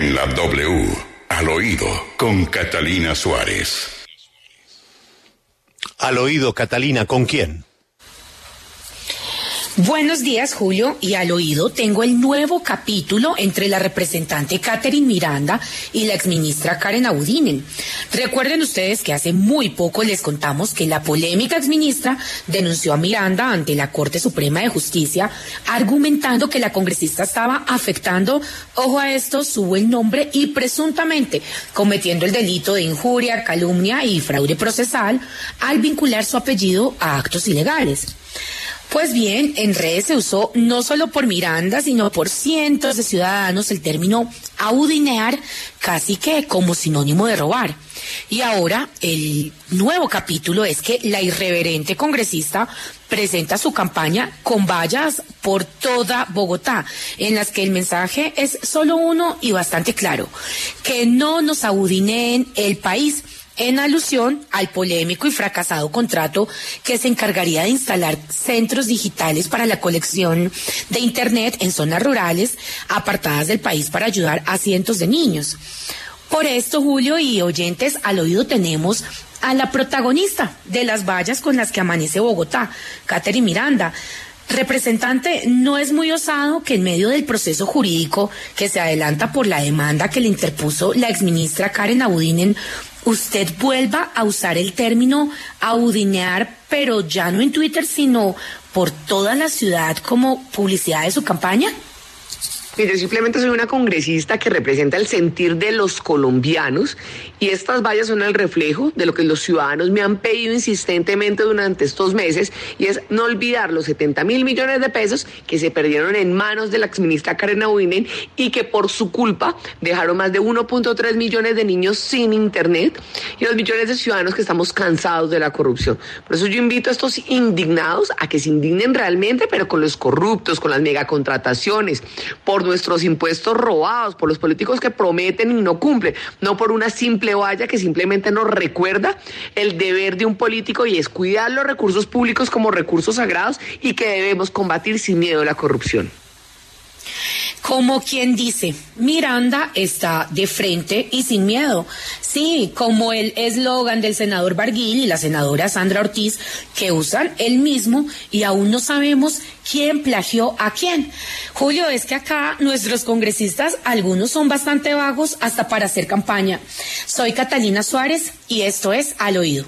En la W, al oído, con Catalina Suárez. Al oído, Catalina, ¿con quién? Buenos días, Julio, y al oído tengo el nuevo capítulo entre la representante Catherine Miranda y la exministra Karen Audinen. Recuerden ustedes que hace muy poco les contamos que la polémica exministra denunció a Miranda ante la Corte Suprema de Justicia, argumentando que la congresista estaba afectando, ojo a esto, su buen nombre y presuntamente cometiendo el delito de injuria, calumnia y fraude procesal al vincular su apellido a actos ilegales. Pues bien, en redes se usó no solo por Miranda, sino por cientos de ciudadanos el término audinear casi que como sinónimo de robar. Y ahora el nuevo capítulo es que la irreverente congresista presenta su campaña con vallas por toda Bogotá, en las que el mensaje es solo uno y bastante claro, que no nos audineen el país en alusión al polémico y fracasado contrato que se encargaría de instalar centros digitales para la colección de Internet en zonas rurales apartadas del país para ayudar a cientos de niños. Por esto, Julio y oyentes, al oído tenemos a la protagonista de las vallas con las que amanece Bogotá, Catherine Miranda. Representante, no es muy osado que en medio del proceso jurídico que se adelanta por la demanda que le interpuso la exministra Karen Abudinen usted vuelva a usar el término audinear, pero ya no en Twitter, sino por toda la ciudad como publicidad de su campaña? Mire, simplemente soy una congresista que representa el sentir de los colombianos y estas vallas son el reflejo de lo que los ciudadanos me han pedido insistentemente durante estos meses y es no olvidar los 70 mil millones de pesos que se perdieron en manos de la exministra Karen Audinen y que por su culpa dejaron más de 1.3 millones de niños sin internet y los millones de ciudadanos que estamos cansados de la corrupción. Por eso yo invito a estos indignados a que se indignen realmente, pero con los corruptos, con las megacontrataciones, por nuestros impuestos robados, por los políticos que prometen y no cumplen, no por una simple valla que simplemente nos recuerda el deber de un político y es cuidar los recursos públicos como recursos sagrados y que debemos combatir sin miedo la corrupción. Como quien dice, Miranda está de frente y sin miedo. Sí, como el eslogan del senador Barguil y la senadora Sandra Ortiz, que usan el mismo y aún no sabemos quién plagió a quién. Julio, es que acá nuestros congresistas, algunos son bastante vagos hasta para hacer campaña. Soy Catalina Suárez y esto es Al Oído.